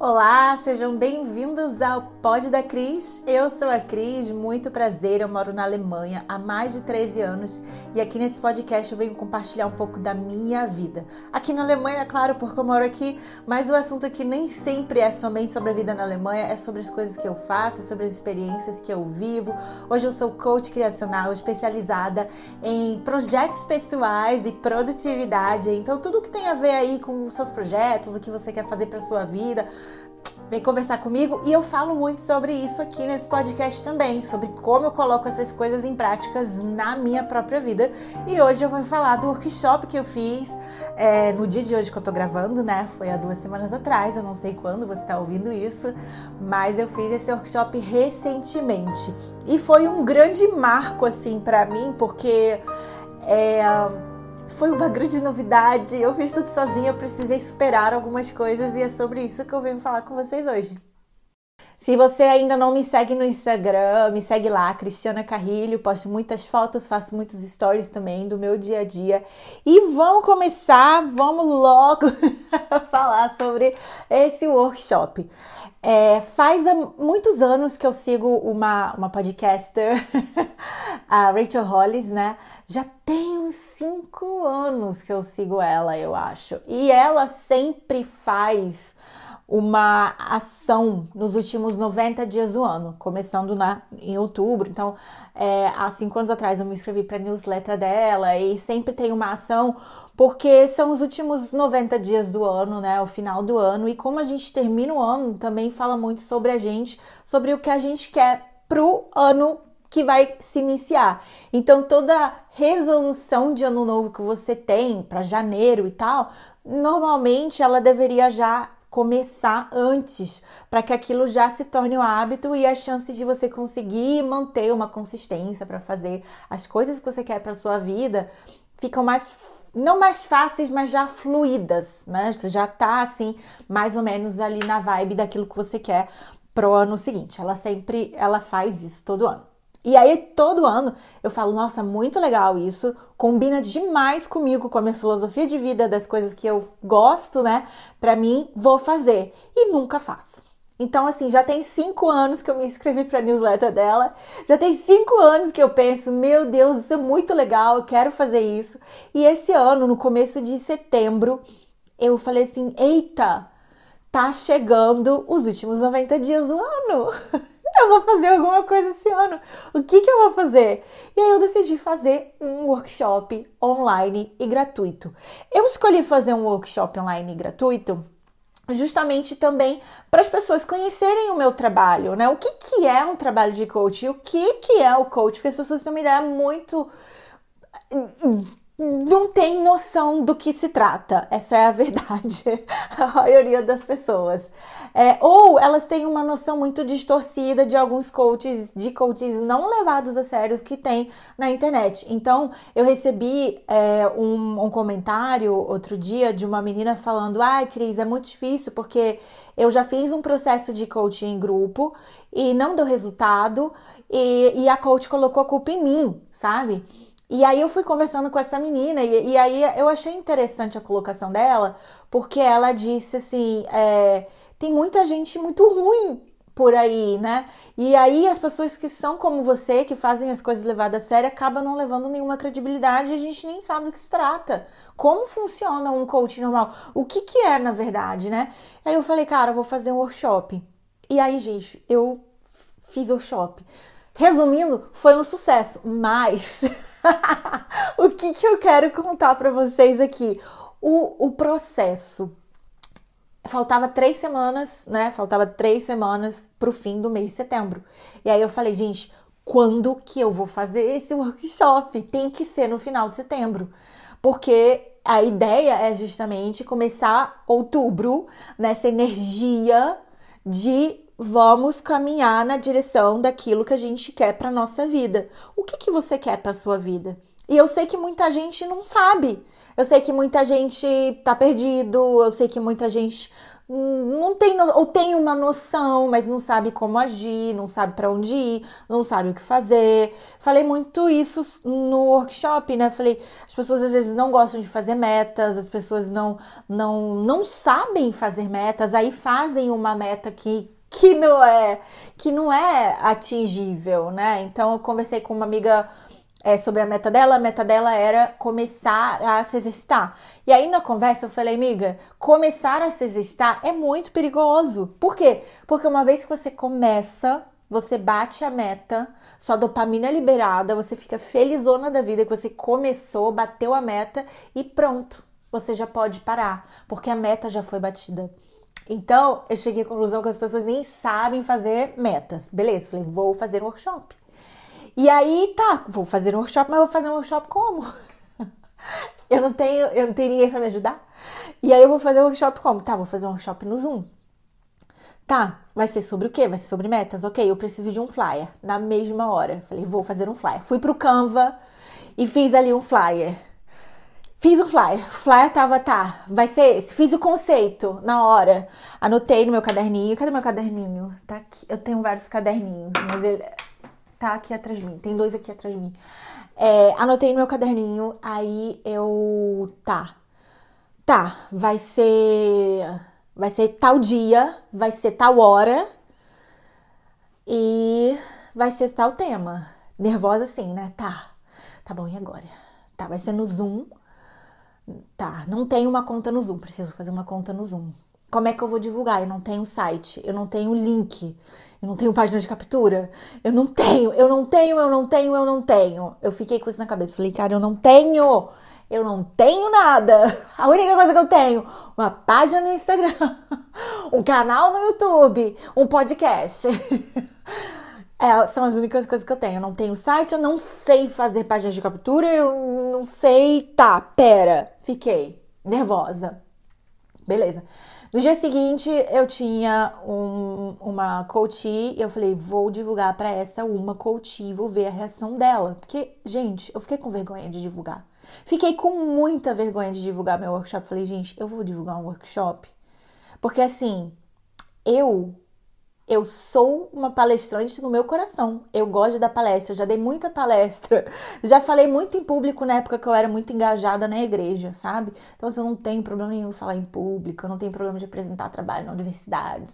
Olá, sejam bem-vindos ao Pod da Cris. Eu sou a Cris, muito prazer. Eu moro na Alemanha há mais de 13 anos e aqui nesse podcast eu venho compartilhar um pouco da minha vida. Aqui na Alemanha, é claro, porque eu moro aqui, mas o assunto aqui nem sempre é somente sobre a vida na Alemanha, é sobre as coisas que eu faço, sobre as experiências que eu vivo. Hoje eu sou coach criacional especializada em projetos pessoais e produtividade. Então, tudo que tem a ver aí com seus projetos, o que você quer fazer para sua vida vem conversar comigo e eu falo muito sobre isso aqui nesse podcast também, sobre como eu coloco essas coisas em práticas na minha própria vida. E hoje eu vou falar do workshop que eu fiz é, no dia de hoje que eu tô gravando, né? Foi há duas semanas atrás, eu não sei quando você tá ouvindo isso, mas eu fiz esse workshop recentemente e foi um grande marco assim para mim, porque é foi uma grande novidade. Eu fiz tudo sozinha, eu precisei superar algumas coisas e é sobre isso que eu venho falar com vocês hoje. Se você ainda não me segue no Instagram, me segue lá, Cristiana Carrilho. Posto muitas fotos, faço muitos stories também do meu dia a dia. E vamos começar, vamos logo falar sobre esse workshop. É, faz muitos anos que eu sigo uma, uma podcaster, a Rachel Hollis, né? Já tem uns cinco anos que eu sigo ela, eu acho. E ela sempre faz uma ação nos últimos 90 dias do ano, começando na, em outubro. Então, é, há cinco anos atrás eu me inscrevi para a newsletter dela e sempre tem uma ação, porque são os últimos 90 dias do ano, né? O final do ano. E como a gente termina o ano, também fala muito sobre a gente, sobre o que a gente quer pro ano que vai se iniciar. Então, toda resolução de ano novo que você tem para janeiro e tal, normalmente ela deveria já começar antes, para que aquilo já se torne um hábito e as chances de você conseguir manter uma consistência para fazer as coisas que você quer para sua vida ficam mais não mais fáceis, mas já fluídas, né? Já tá assim, mais ou menos ali na vibe daquilo que você quer pro ano seguinte. Ela sempre ela faz isso todo ano. E aí, todo ano, eu falo, nossa, muito legal isso, combina demais comigo, com a minha filosofia de vida, das coisas que eu gosto, né? Pra mim, vou fazer. E nunca faço. Então, assim, já tem cinco anos que eu me inscrevi pra newsletter dela, já tem cinco anos que eu penso, meu Deus, isso é muito legal, eu quero fazer isso. E esse ano, no começo de setembro, eu falei assim: eita, tá chegando os últimos 90 dias do ano. eu vou fazer alguma coisa esse ano. O que, que eu vou fazer? E aí eu decidi fazer um workshop online e gratuito. Eu escolhi fazer um workshop online e gratuito justamente também para as pessoas conhecerem o meu trabalho, né? O que, que é um trabalho de coach? O que, que é o coach? Porque as pessoas têm uma ideia muito não tem noção do que se trata. Essa é a verdade. a maioria das pessoas. É, ou elas têm uma noção muito distorcida de alguns coaches, de coaches não levados a sérios que tem na internet. Então, eu recebi é, um, um comentário outro dia de uma menina falando: Ai, Cris, é muito difícil porque eu já fiz um processo de coaching em grupo e não deu resultado, e, e a coach colocou a culpa em mim, sabe? E aí eu fui conversando com essa menina e, e aí eu achei interessante a colocação dela, porque ela disse assim, é, tem muita gente muito ruim por aí, né? E aí as pessoas que são como você, que fazem as coisas levadas a sério, acabam não levando nenhuma credibilidade e a gente nem sabe do que se trata. Como funciona um coaching normal? O que que é, na verdade, né? Aí eu falei, cara, eu vou fazer um workshop. E aí, gente, eu fiz workshop. Resumindo, foi um sucesso, mas o que, que eu quero contar para vocês aqui? O, o processo. Faltava três semanas, né? Faltava três semanas pro fim do mês de setembro. E aí eu falei, gente, quando que eu vou fazer esse workshop? Tem que ser no final de setembro. Porque a ideia é justamente começar outubro nessa energia de vamos caminhar na direção daquilo que a gente quer para nossa vida. O que, que você quer para sua vida? E eu sei que muita gente não sabe. Eu sei que muita gente tá perdido, eu sei que muita gente não tem ou tem uma noção, mas não sabe como agir, não sabe para onde ir, não sabe o que fazer. Falei muito isso no workshop, né? Falei, as pessoas às vezes não gostam de fazer metas, as pessoas não não não sabem fazer metas, aí fazem uma meta que que não é que não é atingível, né? Então eu conversei com uma amiga é, sobre a meta dela, a meta dela era começar a se exercitar. E aí na conversa eu falei, amiga, começar a se exercitar é muito perigoso. Por quê? Porque uma vez que você começa, você bate a meta, sua dopamina é liberada, você fica felizona da vida que você começou, bateu a meta e pronto. Você já pode parar, porque a meta já foi batida. Então, eu cheguei à conclusão que as pessoas nem sabem fazer metas. Beleza, falei, vou fazer um workshop. E aí, tá, vou fazer um workshop, mas vou fazer um workshop como? eu não tenho, eu não tenho ninguém para me ajudar. E aí eu vou fazer um workshop como? Tá, vou fazer um workshop no Zoom. Tá, vai ser sobre o quê? Vai ser sobre metas? Ok, eu preciso de um flyer. Na mesma hora. Falei, vou fazer um flyer. Fui pro Canva e fiz ali um flyer. Fiz um flyer. O flyer tava, tá, vai ser esse. Fiz o conceito na hora. Anotei no meu caderninho. Cadê meu caderninho? Tá aqui. Eu tenho vários caderninhos, mas ele tá aqui atrás de mim. Tem dois aqui atrás de mim. É, anotei no meu caderninho, aí eu. Tá. Tá, vai ser. Vai ser tal dia, vai ser tal hora e vai ser tal tema. Nervosa assim, né? Tá. Tá bom, e agora? Tá, vai ser no Zoom. Tá, não tenho uma conta no Zoom, preciso fazer uma conta no Zoom. Como é que eu vou divulgar? Eu não tenho site, eu não tenho link. Eu não tenho página de captura. Eu não tenho, eu não tenho, eu não tenho, eu não tenho. Eu fiquei com isso na cabeça. Falei, cara, eu não tenho. Eu não tenho nada. A única coisa que eu tenho, uma página no Instagram, um canal no YouTube, um podcast. É, são as únicas coisas que eu tenho. Eu não tenho site, eu não sei fazer página de captura, eu não sei. Tá, pera. Fiquei nervosa. Beleza. No dia seguinte, eu tinha um, uma coach eu falei, vou divulgar para essa uma coach vou ver a reação dela. Porque, gente, eu fiquei com vergonha de divulgar. Fiquei com muita vergonha de divulgar meu workshop. Falei, gente, eu vou divulgar um workshop. Porque, assim, eu eu sou uma palestrante no meu coração. Eu gosto da palestra, eu já dei muita palestra, já falei muito em público na época que eu era muito engajada na igreja, sabe? Então, assim, eu não tenho problema nenhum em falar em público, eu não tenho problema de apresentar trabalho na universidade,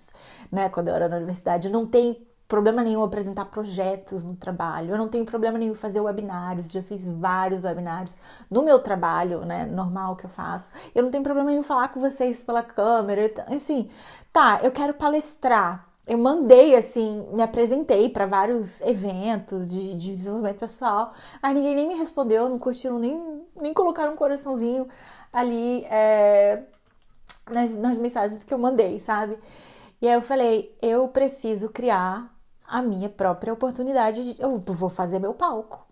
né? Quando eu era na universidade, eu não tenho problema nenhum apresentar projetos no trabalho, eu não tenho problema nenhum fazer webinários, já fiz vários webinários no meu trabalho, né, normal que eu faço. Eu não tenho problema nenhum falar com vocês pela câmera, assim, tá, eu quero palestrar, eu mandei assim, me apresentei para vários eventos de, de, desenvolvimento pessoal, aí ninguém nem me respondeu, não curtiram nem, nem colocaram um coraçãozinho ali é, nas, nas mensagens que eu mandei, sabe? E aí eu falei, eu preciso criar a minha própria oportunidade, de, eu vou fazer meu palco,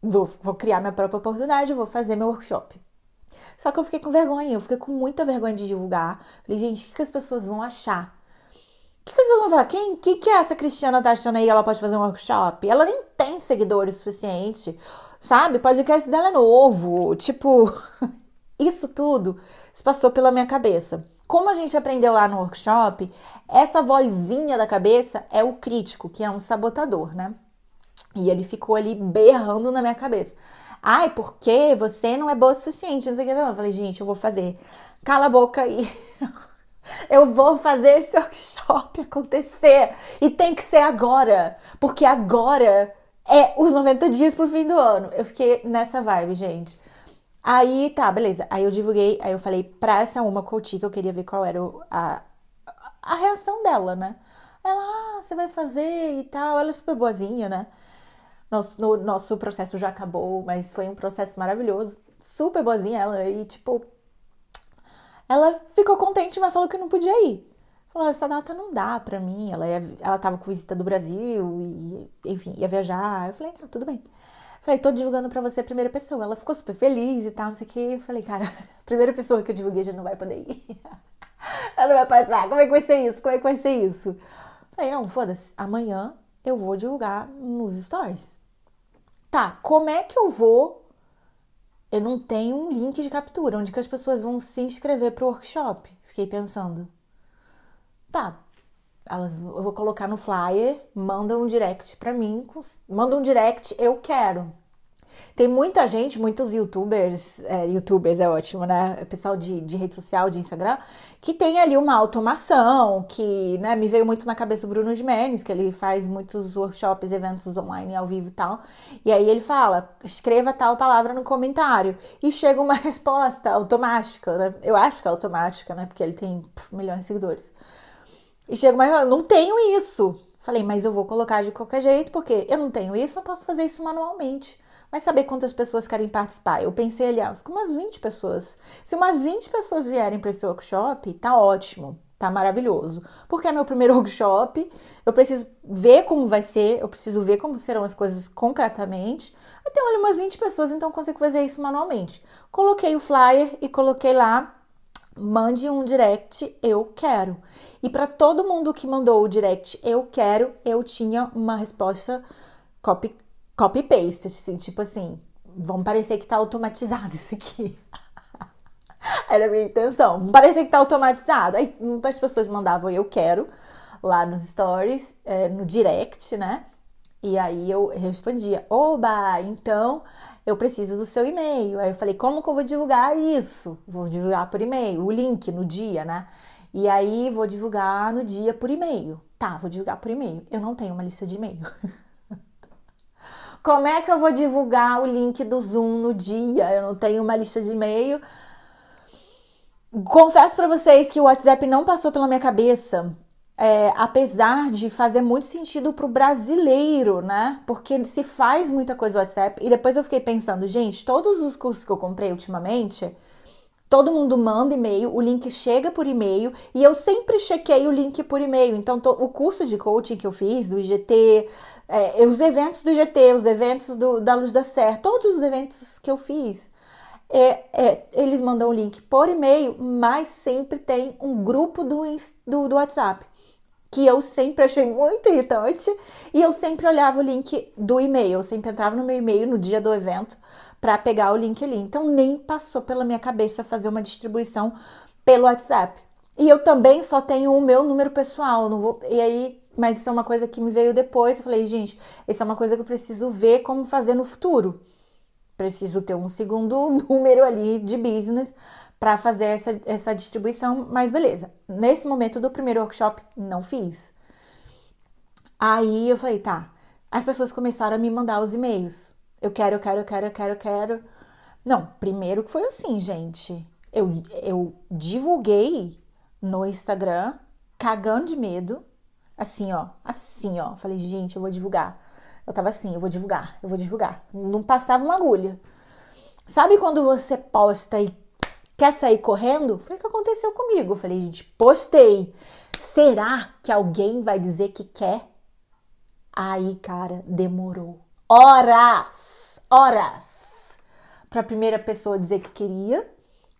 vou, vou criar minha própria oportunidade, vou fazer meu workshop. Só que eu fiquei com vergonha, eu fiquei com muita vergonha de divulgar. Falei, gente, o que, que as pessoas vão achar? Que, vocês vão falar? Quem que, que essa Cristiana tá achando aí ela pode fazer um workshop? Ela nem tem seguidores suficiente, sabe? O podcast dela é novo. Tipo, isso tudo se passou pela minha cabeça. Como a gente aprendeu lá no workshop, essa vozinha da cabeça é o crítico, que é um sabotador, né? E ele ficou ali berrando na minha cabeça. Ai, porque você não é boa o suficiente, não sei o que. Eu falei, gente, eu vou fazer. Cala a boca aí. Eu vou fazer esse workshop acontecer. E tem que ser agora. Porque agora é os 90 dias pro fim do ano. Eu fiquei nessa vibe, gente. Aí tá, beleza. Aí eu divulguei, aí eu falei pra essa uma coach que eu queria ver qual era a, a reação dela, né? Ela, ah, você vai fazer e tal. Ela é super boazinha, né? Nosso, no, nosso processo já acabou, mas foi um processo maravilhoso. Super boazinha ela. E, tipo, ela ficou contente, mas falou que não podia ir. Falou, essa data não dá pra mim. Ela, ia, ela tava com visita do Brasil e, enfim, ia viajar. Eu falei, ah, tudo bem. Falei, tô divulgando pra você a primeira pessoa. Ela ficou super feliz e tal, não sei o que. Eu falei, cara, a primeira pessoa que eu divulguei já não vai poder ir. ela não vai passar. Como é que vai ser isso? Como é que vai ser isso? Falei, não, foda-se. Amanhã eu vou divulgar nos stories. Tá, como é que eu vou eu não tenho um link de captura onde que as pessoas vão se inscrever para o workshop. Fiquei pensando. tá, elas, eu vou colocar no flyer, manda um direct pra mim, manda um direct, eu quero. Tem muita gente, muitos youtubers, é, youtubers é ótimo, né? Pessoal de, de rede social, de Instagram, que tem ali uma automação, que né, me veio muito na cabeça o Bruno de Menes, que ele faz muitos workshops, eventos online ao vivo e tal. E aí ele fala: escreva tal palavra no comentário. E chega uma resposta automática, né? Eu acho que é automática, né? Porque ele tem pff, milhões de seguidores. E chega uma, eu não tenho isso. Falei, mas eu vou colocar de qualquer jeito, porque eu não tenho isso, eu posso fazer isso manualmente. Mas saber quantas pessoas querem participar? Eu pensei, aliás, com umas 20 pessoas. Se umas 20 pessoas vierem para esse workshop, tá ótimo, tá maravilhoso. Porque é meu primeiro workshop, eu preciso ver como vai ser, eu preciso ver como serão as coisas concretamente. Eu tenho ali umas 20 pessoas, então consigo fazer isso manualmente. Coloquei o flyer e coloquei lá, mande um direct, eu quero. E para todo mundo que mandou o direct, eu quero, eu tinha uma resposta copy copy-paste, assim, tipo assim, vamos parecer que tá automatizado isso aqui. Era a minha intenção. Parecer que tá automatizado. Aí muitas pessoas mandavam eu quero lá nos stories, é, no direct, né? E aí eu respondia, oba, então eu preciso do seu e-mail. Aí eu falei, como que eu vou divulgar isso? Vou divulgar por e-mail, o link no dia, né? E aí vou divulgar no dia por e-mail. Tá, vou divulgar por e-mail. Eu não tenho uma lista de e-mail. Como é que eu vou divulgar o link do Zoom no dia? Eu não tenho uma lista de e-mail. Confesso para vocês que o WhatsApp não passou pela minha cabeça. É, apesar de fazer muito sentido pro brasileiro, né? Porque se faz muita coisa no WhatsApp. E depois eu fiquei pensando, gente, todos os cursos que eu comprei ultimamente, todo mundo manda e-mail, o link chega por e-mail e eu sempre chequei o link por e-mail. Então, o curso de coaching que eu fiz, do IGT, é, os eventos do IGT, os eventos do, da Luz da Serra, todos os eventos que eu fiz, é, é, eles mandam o link por e-mail, mas sempre tem um grupo do, do, do WhatsApp que eu sempre achei muito irritante e eu sempre olhava o link do e-mail, eu sempre entrava no meu e-mail no dia do evento para pegar o link ali. Então nem passou pela minha cabeça fazer uma distribuição pelo WhatsApp. E eu também só tenho o meu número pessoal, não vou, e aí mas isso é uma coisa que me veio depois. Eu falei, gente, isso é uma coisa que eu preciso ver como fazer no futuro. Preciso ter um segundo número ali de business para fazer essa, essa distribuição, mas beleza. Nesse momento do primeiro workshop, não fiz. Aí eu falei, tá. As pessoas começaram a me mandar os e-mails. Eu quero, eu quero, eu quero, eu quero, eu quero. Não, primeiro que foi assim, gente. Eu, eu divulguei no Instagram, cagando de medo, Assim, ó, assim, ó. Falei, gente, eu vou divulgar. Eu tava assim, eu vou divulgar, eu vou divulgar. Não passava uma agulha. Sabe quando você posta e quer sair correndo? Foi o que aconteceu comigo. Falei, gente, postei. Será que alguém vai dizer que quer? Aí, cara, demorou horas, horas para a primeira pessoa dizer que queria.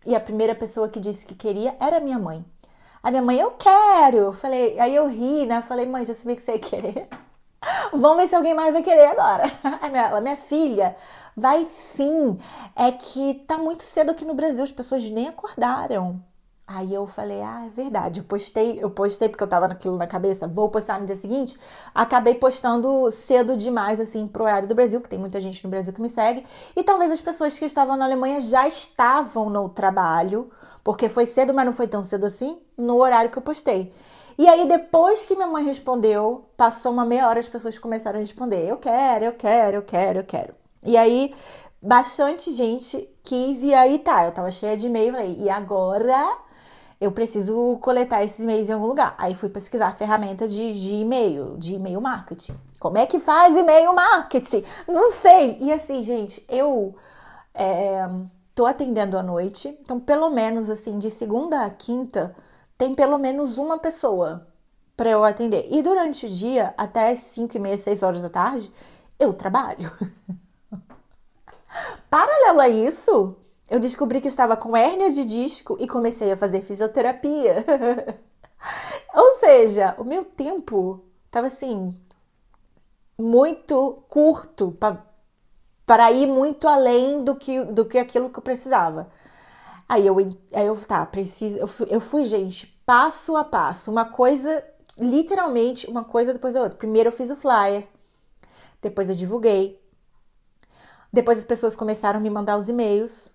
E a primeira pessoa que disse que queria era minha mãe. A minha mãe, eu quero. Falei, aí eu ri, né? Falei, mãe, já sabia que você ia querer. Vamos ver se alguém mais vai querer agora. Ela, minha filha, vai sim. É que tá muito cedo aqui no Brasil, as pessoas nem acordaram. Aí eu falei, ah, é verdade. Eu postei, eu postei porque eu tava naquilo na cabeça, vou postar no dia seguinte. Acabei postando cedo demais, assim, pro horário do Brasil, que tem muita gente no Brasil que me segue. E talvez as pessoas que estavam na Alemanha já estavam no trabalho porque foi cedo, mas não foi tão cedo assim, no horário que eu postei. E aí, depois que minha mãe respondeu, passou uma meia hora, as pessoas começaram a responder: Eu quero, eu quero, eu quero, eu quero. E aí, bastante gente quis, e aí tá, eu tava cheia de e-mail, falei, e agora eu preciso coletar esses e-mails em algum lugar. Aí fui pesquisar a ferramenta de, de e-mail, de e-mail marketing. Como é que faz e-mail marketing? Não sei. E assim, gente, eu. É tô atendendo à noite, então pelo menos assim, de segunda a quinta, tem pelo menos uma pessoa para eu atender. E durante o dia, até 5 e meia, 6 horas da tarde, eu trabalho. Paralelo a isso, eu descobri que estava com hérnia de disco e comecei a fazer fisioterapia. Ou seja, o meu tempo estava assim muito curto para ir muito além do que, do que aquilo que eu precisava. Aí eu, aí eu tá, preciso, eu fui, eu fui, gente, passo a passo, uma coisa, literalmente, uma coisa depois da outra. Primeiro eu fiz o flyer, depois eu divulguei, depois as pessoas começaram a me mandar os e-mails,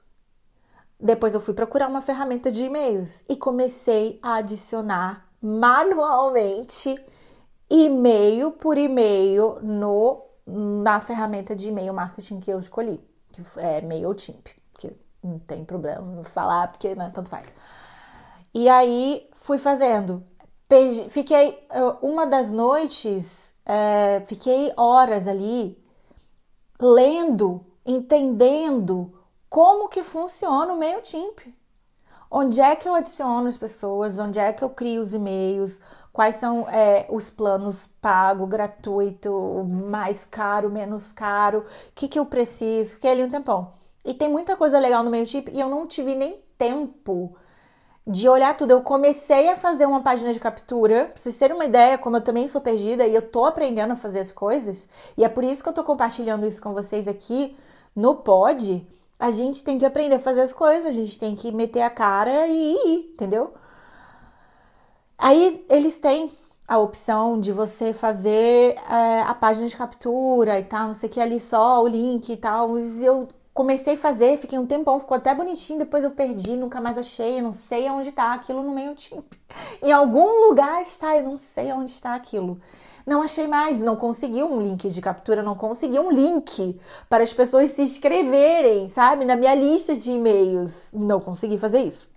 depois eu fui procurar uma ferramenta de e-mails e comecei a adicionar manualmente e-mail por e-mail no na ferramenta de e-mail marketing que eu escolhi, que é MailChimp, que não tem problema falar porque né, tanto faz. E aí fui fazendo. Fiquei uma das noites, é, fiquei horas ali lendo, entendendo como que funciona o MailChimp. Onde é que eu adiciono as pessoas, onde é que eu crio os e-mails, quais são é, os planos pago, gratuito, mais caro, menos caro, o que, que eu preciso, fiquei ali um tempão. E tem muita coisa legal no MailChimp e eu não tive nem tempo de olhar tudo. Eu comecei a fazer uma página de captura, pra vocês terem uma ideia, como eu também sou perdida e eu tô aprendendo a fazer as coisas, e é por isso que eu tô compartilhando isso com vocês aqui no pod. A gente tem que aprender a fazer as coisas, a gente tem que meter a cara e ir, entendeu? Aí eles têm a opção de você fazer é, a página de captura e tal, não sei o que ali só, o link e tal. Eu comecei a fazer, fiquei um tempão, ficou até bonitinho, depois eu perdi, nunca mais achei, eu não sei onde tá aquilo no meio time. Em algum lugar está, eu não sei onde está aquilo. Não achei mais, não consegui um link de captura, não consegui um link para as pessoas se inscreverem, sabe? Na minha lista de e-mails. Não consegui fazer isso.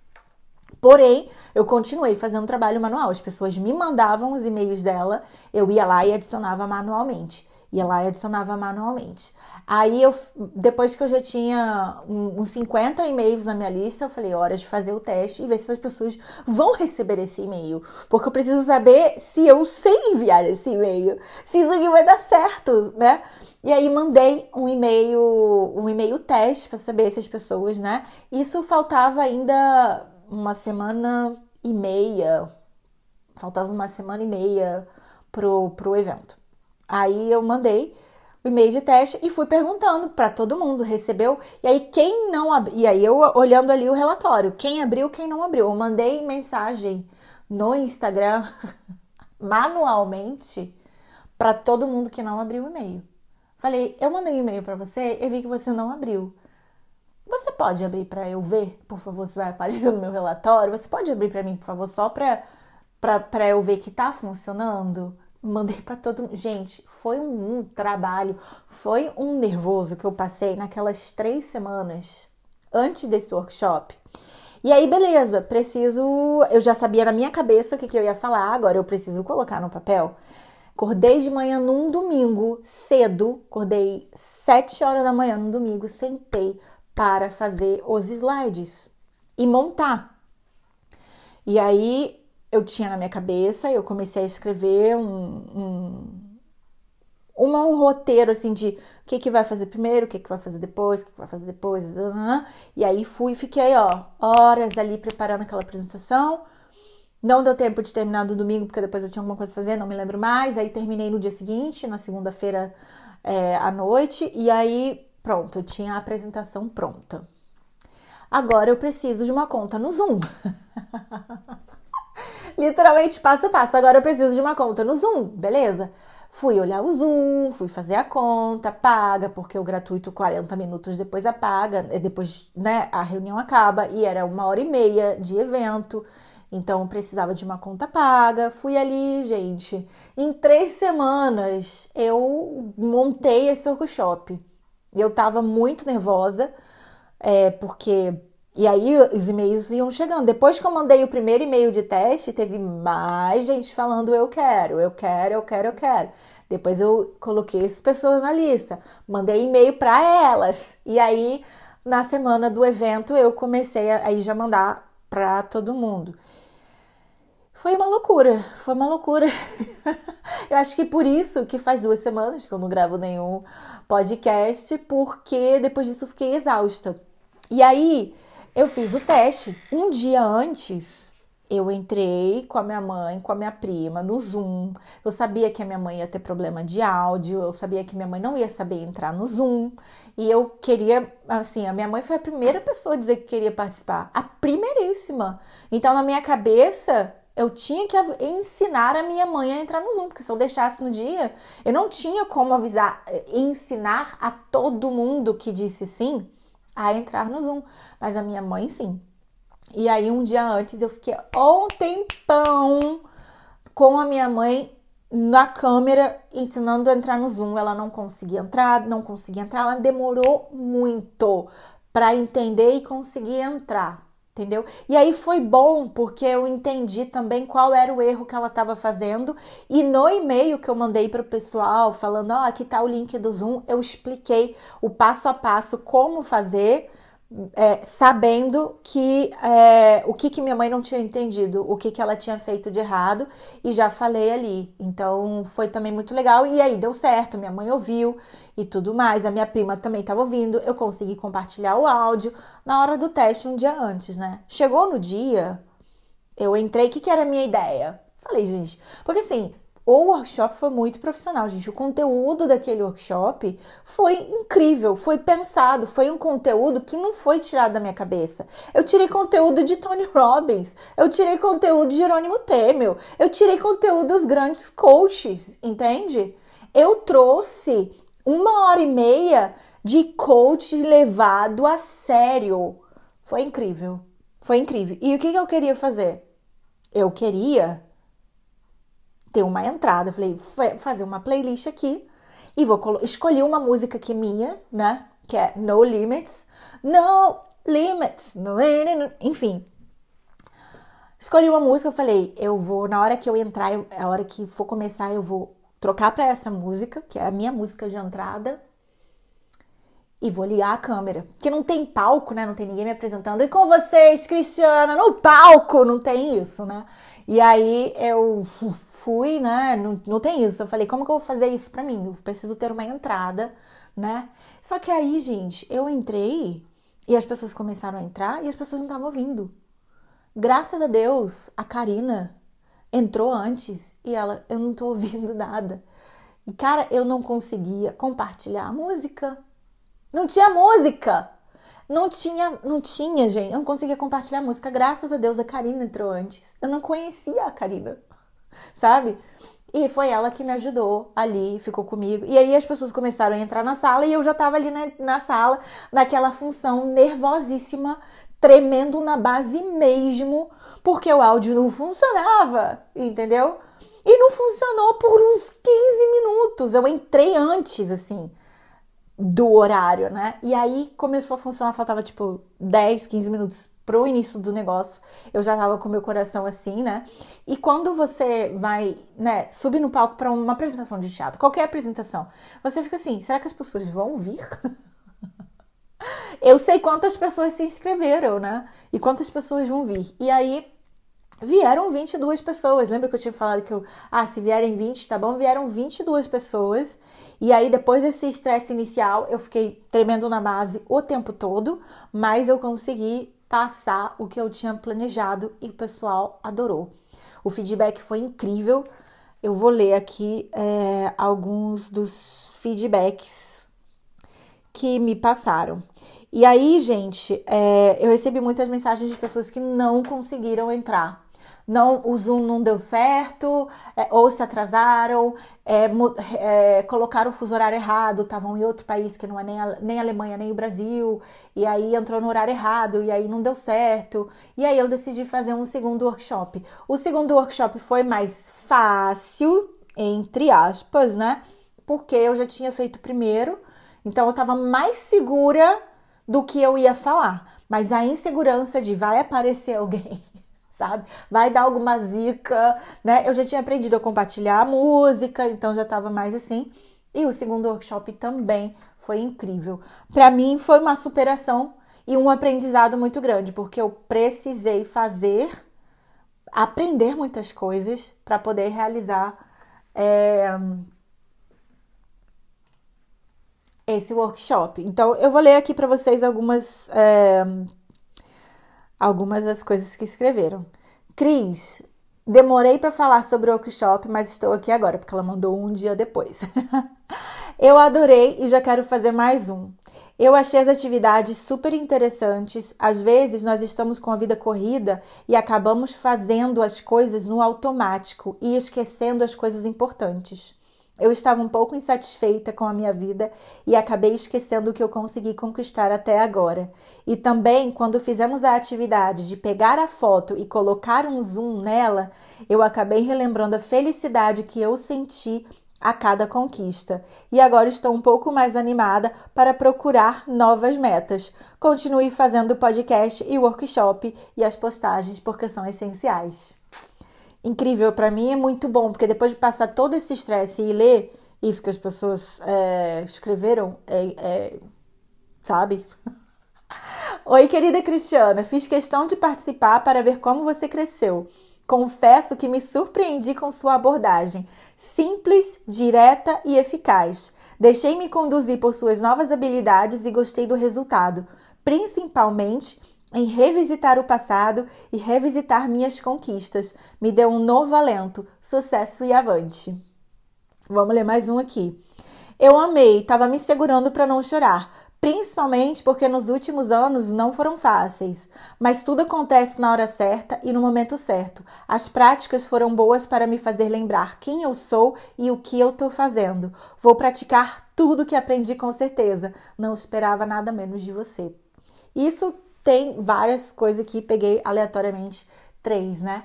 Porém, eu continuei fazendo trabalho manual. As pessoas me mandavam os e-mails dela, eu ia lá e adicionava manualmente. Ia lá e adicionava manualmente. Aí eu, depois que eu já tinha uns 50 e-mails na minha lista, eu falei, hora de fazer o teste e ver se as pessoas vão receber esse e-mail. Porque eu preciso saber se eu sei enviar esse e-mail, se isso aqui vai dar certo, né? E aí mandei um e-mail, um e-mail teste para saber se as pessoas, né? Isso faltava ainda uma semana e meia, faltava uma semana e meia pro, pro evento. Aí eu mandei o e-mail de teste e fui perguntando para todo mundo, recebeu? E aí quem não abriu, e aí eu olhando ali o relatório, quem abriu, quem não abriu. Eu mandei mensagem no Instagram manualmente para todo mundo que não abriu o e-mail. Falei, eu mandei um e-mail para você, eu vi que você não abriu. Você pode abrir para eu ver, por favor, se vai aparecer no meu relatório? Você pode abrir para mim, por favor, só para para eu ver que tá funcionando? Mandei para todo mundo. Gente, foi um, um trabalho, foi um nervoso que eu passei naquelas três semanas antes desse workshop. E aí, beleza, preciso. Eu já sabia na minha cabeça o que, que eu ia falar, agora eu preciso colocar no papel. Acordei de manhã num domingo, cedo, acordei sete horas da manhã num domingo, sentei para fazer os slides e montar. E aí eu tinha na minha cabeça, eu comecei a escrever um, um, um, roteiro assim de o que, que vai fazer primeiro, o que, que vai fazer depois, o que, que vai fazer depois, e aí fui, fiquei ó, horas ali preparando aquela apresentação. Não deu tempo de terminar no domingo, porque depois eu tinha alguma coisa a fazer, não me lembro mais. Aí terminei no dia seguinte, na segunda-feira é, à noite, e aí pronto, eu tinha a apresentação pronta. Agora eu preciso de uma conta no Zoom. Literalmente passo a passo. Agora eu preciso de uma conta no Zoom, beleza? Fui olhar o Zoom, fui fazer a conta, paga, porque o gratuito 40 minutos depois apaga, depois né, a reunião acaba e era uma hora e meia de evento. Então precisava de uma conta paga. Fui ali, gente. Em três semanas eu montei esse workshop. Eu tava muito nervosa, é, porque e aí os e-mails iam chegando. Depois que eu mandei o primeiro e-mail de teste, teve mais gente falando eu quero, eu quero, eu quero, eu quero. Depois eu coloquei essas pessoas na lista, mandei e-mail para elas. E aí na semana do evento eu comecei a aí já mandar para todo mundo. Foi uma loucura, foi uma loucura. eu acho que por isso que faz duas semanas que eu não gravo nenhum podcast, porque depois disso eu fiquei exausta. E aí eu fiz o teste. Um dia antes, eu entrei com a minha mãe, com a minha prima no Zoom. Eu sabia que a minha mãe ia ter problema de áudio, eu sabia que minha mãe não ia saber entrar no Zoom. E eu queria, assim, a minha mãe foi a primeira pessoa a dizer que queria participar, a primeiríssima. Então, na minha cabeça, eu tinha que ensinar a minha mãe a entrar no Zoom, porque se eu deixasse no dia, eu não tinha como avisar, ensinar a todo mundo que disse sim a entrar no Zoom, mas a minha mãe sim. E aí um dia antes eu fiquei um tempão com a minha mãe na câmera ensinando a entrar no Zoom. Ela não conseguia entrar, não conseguia entrar, ela demorou muito para entender e conseguir entrar, entendeu? E aí foi bom porque eu entendi também qual era o erro que ela estava fazendo e no e-mail que eu mandei para o pessoal falando, ó, oh, aqui tá o link do Zoom, eu expliquei o passo a passo como fazer é, sabendo que é, o que, que minha mãe não tinha entendido, o que, que ela tinha feito de errado, e já falei ali. Então foi também muito legal. E aí deu certo, minha mãe ouviu e tudo mais. A minha prima também estava ouvindo. Eu consegui compartilhar o áudio na hora do teste um dia antes, né? Chegou no dia, eu entrei, o que, que era a minha ideia? Falei, gente, porque assim, o workshop foi muito profissional, gente. O conteúdo daquele workshop foi incrível, foi pensado, foi um conteúdo que não foi tirado da minha cabeça. Eu tirei conteúdo de Tony Robbins, eu tirei conteúdo de Jerônimo Temel, eu tirei conteúdo dos grandes coaches, entende? Eu trouxe uma hora e meia de coach levado a sério. Foi incrível, foi incrível. E o que eu queria fazer? Eu queria ter uma entrada. Eu falei, fazer uma playlist aqui e vou escolher uma música que é minha, né? Que é No Limits. No Limits. No, enfim. Escolhi uma música, eu falei, eu vou, na hora que eu entrar, eu, a hora que for começar, eu vou trocar para essa música, que é a minha música de entrada, e vou ligar a câmera. Porque não tem palco, né? Não tem ninguém me apresentando. E com vocês, Cristiana, no palco, não tem isso, né? E aí eu fui, né? Não, não tem isso. Eu falei, como que eu vou fazer isso pra mim? Eu preciso ter uma entrada, né? Só que aí, gente, eu entrei e as pessoas começaram a entrar e as pessoas não estavam ouvindo. Graças a Deus, a Karina entrou antes e ela, eu não tô ouvindo nada. E cara, eu não conseguia compartilhar a música. Não tinha música. Não tinha, não tinha, gente. Eu não conseguia compartilhar a música. Graças a Deus a Karina entrou antes. Eu não conhecia a Karina sabe? E foi ela que me ajudou ali, ficou comigo. E aí as pessoas começaram a entrar na sala e eu já tava ali na, na sala, naquela função nervosíssima, tremendo na base mesmo, porque o áudio não funcionava, entendeu? E não funcionou por uns 15 minutos. Eu entrei antes, assim, do horário, né? E aí começou a funcionar, faltava tipo 10, 15 minutos pro início do negócio, eu já tava com meu coração assim, né? E quando você vai, né, subir no palco para uma apresentação de teatro, qualquer apresentação, você fica assim, será que as pessoas vão vir? eu sei quantas pessoas se inscreveram, né? E quantas pessoas vão vir. E aí vieram 22 pessoas. Lembra que eu tinha falado que eu, ah, se vierem 20, tá bom? Vieram 22 pessoas. E aí, depois desse estresse inicial, eu fiquei tremendo na base o tempo todo, mas eu consegui passar o que eu tinha planejado e o pessoal adorou. O feedback foi incrível. Eu vou ler aqui é, alguns dos feedbacks que me passaram. E aí, gente, é, eu recebi muitas mensagens de pessoas que não conseguiram entrar não o Zoom não deu certo, é, ou se atrasaram, é, é, colocaram o fuso horário errado, estavam em outro país que não é nem a, nem a Alemanha nem o Brasil, e aí entrou no horário errado, e aí não deu certo. E aí eu decidi fazer um segundo workshop. O segundo workshop foi mais fácil, entre aspas, né? Porque eu já tinha feito o primeiro, então eu estava mais segura do que eu ia falar. Mas a insegurança de vai aparecer alguém sabe? Vai dar alguma zica, né? Eu já tinha aprendido a compartilhar a música, então já estava mais assim. E o segundo workshop também foi incrível. Para mim foi uma superação e um aprendizado muito grande, porque eu precisei fazer, aprender muitas coisas para poder realizar é, esse workshop. Então eu vou ler aqui para vocês algumas é, algumas das coisas que escreveram. Cris, demorei para falar sobre o workshop, mas estou aqui agora, porque ela mandou um dia depois. Eu adorei e já quero fazer mais um. Eu achei as atividades super interessantes. Às vezes nós estamos com a vida corrida e acabamos fazendo as coisas no automático e esquecendo as coisas importantes. Eu estava um pouco insatisfeita com a minha vida e acabei esquecendo o que eu consegui conquistar até agora. E também, quando fizemos a atividade de pegar a foto e colocar um zoom nela, eu acabei relembrando a felicidade que eu senti a cada conquista. E agora estou um pouco mais animada para procurar novas metas. Continue fazendo o podcast e workshop e as postagens porque são essenciais incrível para mim, é muito bom, porque depois de passar todo esse estresse e ler isso que as pessoas é, escreveram, é, é, sabe? Oi, querida Cristiana, fiz questão de participar para ver como você cresceu. Confesso que me surpreendi com sua abordagem, simples, direta e eficaz. Deixei-me conduzir por suas novas habilidades e gostei do resultado, principalmente em revisitar o passado e revisitar minhas conquistas. Me deu um novo alento, sucesso e avante. Vamos ler mais um aqui. Eu amei, estava me segurando para não chorar, principalmente porque nos últimos anos não foram fáceis, mas tudo acontece na hora certa e no momento certo. As práticas foram boas para me fazer lembrar quem eu sou e o que eu estou fazendo. Vou praticar tudo que aprendi com certeza. Não esperava nada menos de você. Isso tem várias coisas que peguei aleatoriamente três, né?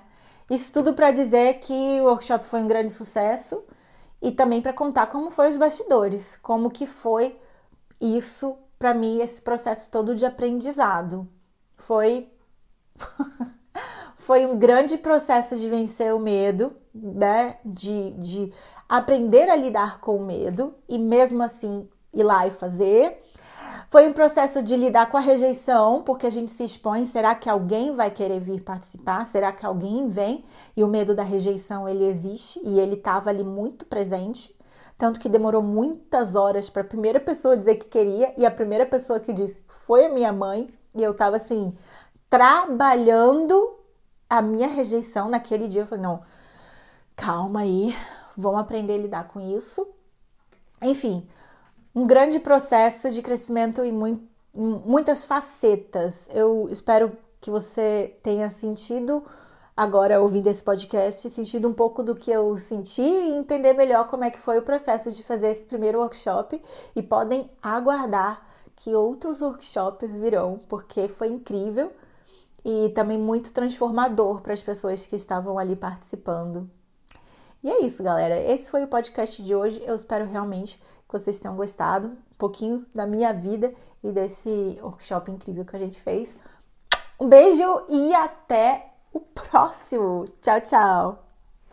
Isso tudo para dizer que o workshop foi um grande sucesso e também para contar como foi os bastidores, como que foi isso para mim esse processo todo de aprendizado. Foi foi um grande processo de vencer o medo, né? De, de aprender a lidar com o medo e mesmo assim ir lá e fazer foi um processo de lidar com a rejeição, porque a gente se expõe, será que alguém vai querer vir participar? Será que alguém vem? E o medo da rejeição, ele existe e ele estava ali muito presente, tanto que demorou muitas horas para a primeira pessoa dizer que queria e a primeira pessoa que disse foi a minha mãe, e eu estava assim, trabalhando a minha rejeição naquele dia. Eu falei, não, calma aí, vamos aprender a lidar com isso. Enfim, um grande processo de crescimento em muitas facetas. Eu espero que você tenha sentido agora ouvindo esse podcast, sentido um pouco do que eu senti e entender melhor como é que foi o processo de fazer esse primeiro workshop e podem aguardar que outros workshops virão, porque foi incrível e também muito transformador para as pessoas que estavam ali participando. E é isso, galera. Esse foi o podcast de hoje. Eu espero realmente que vocês tenham gostado um pouquinho da minha vida e desse workshop incrível que a gente fez. Um beijo e até o próximo. Tchau, tchau!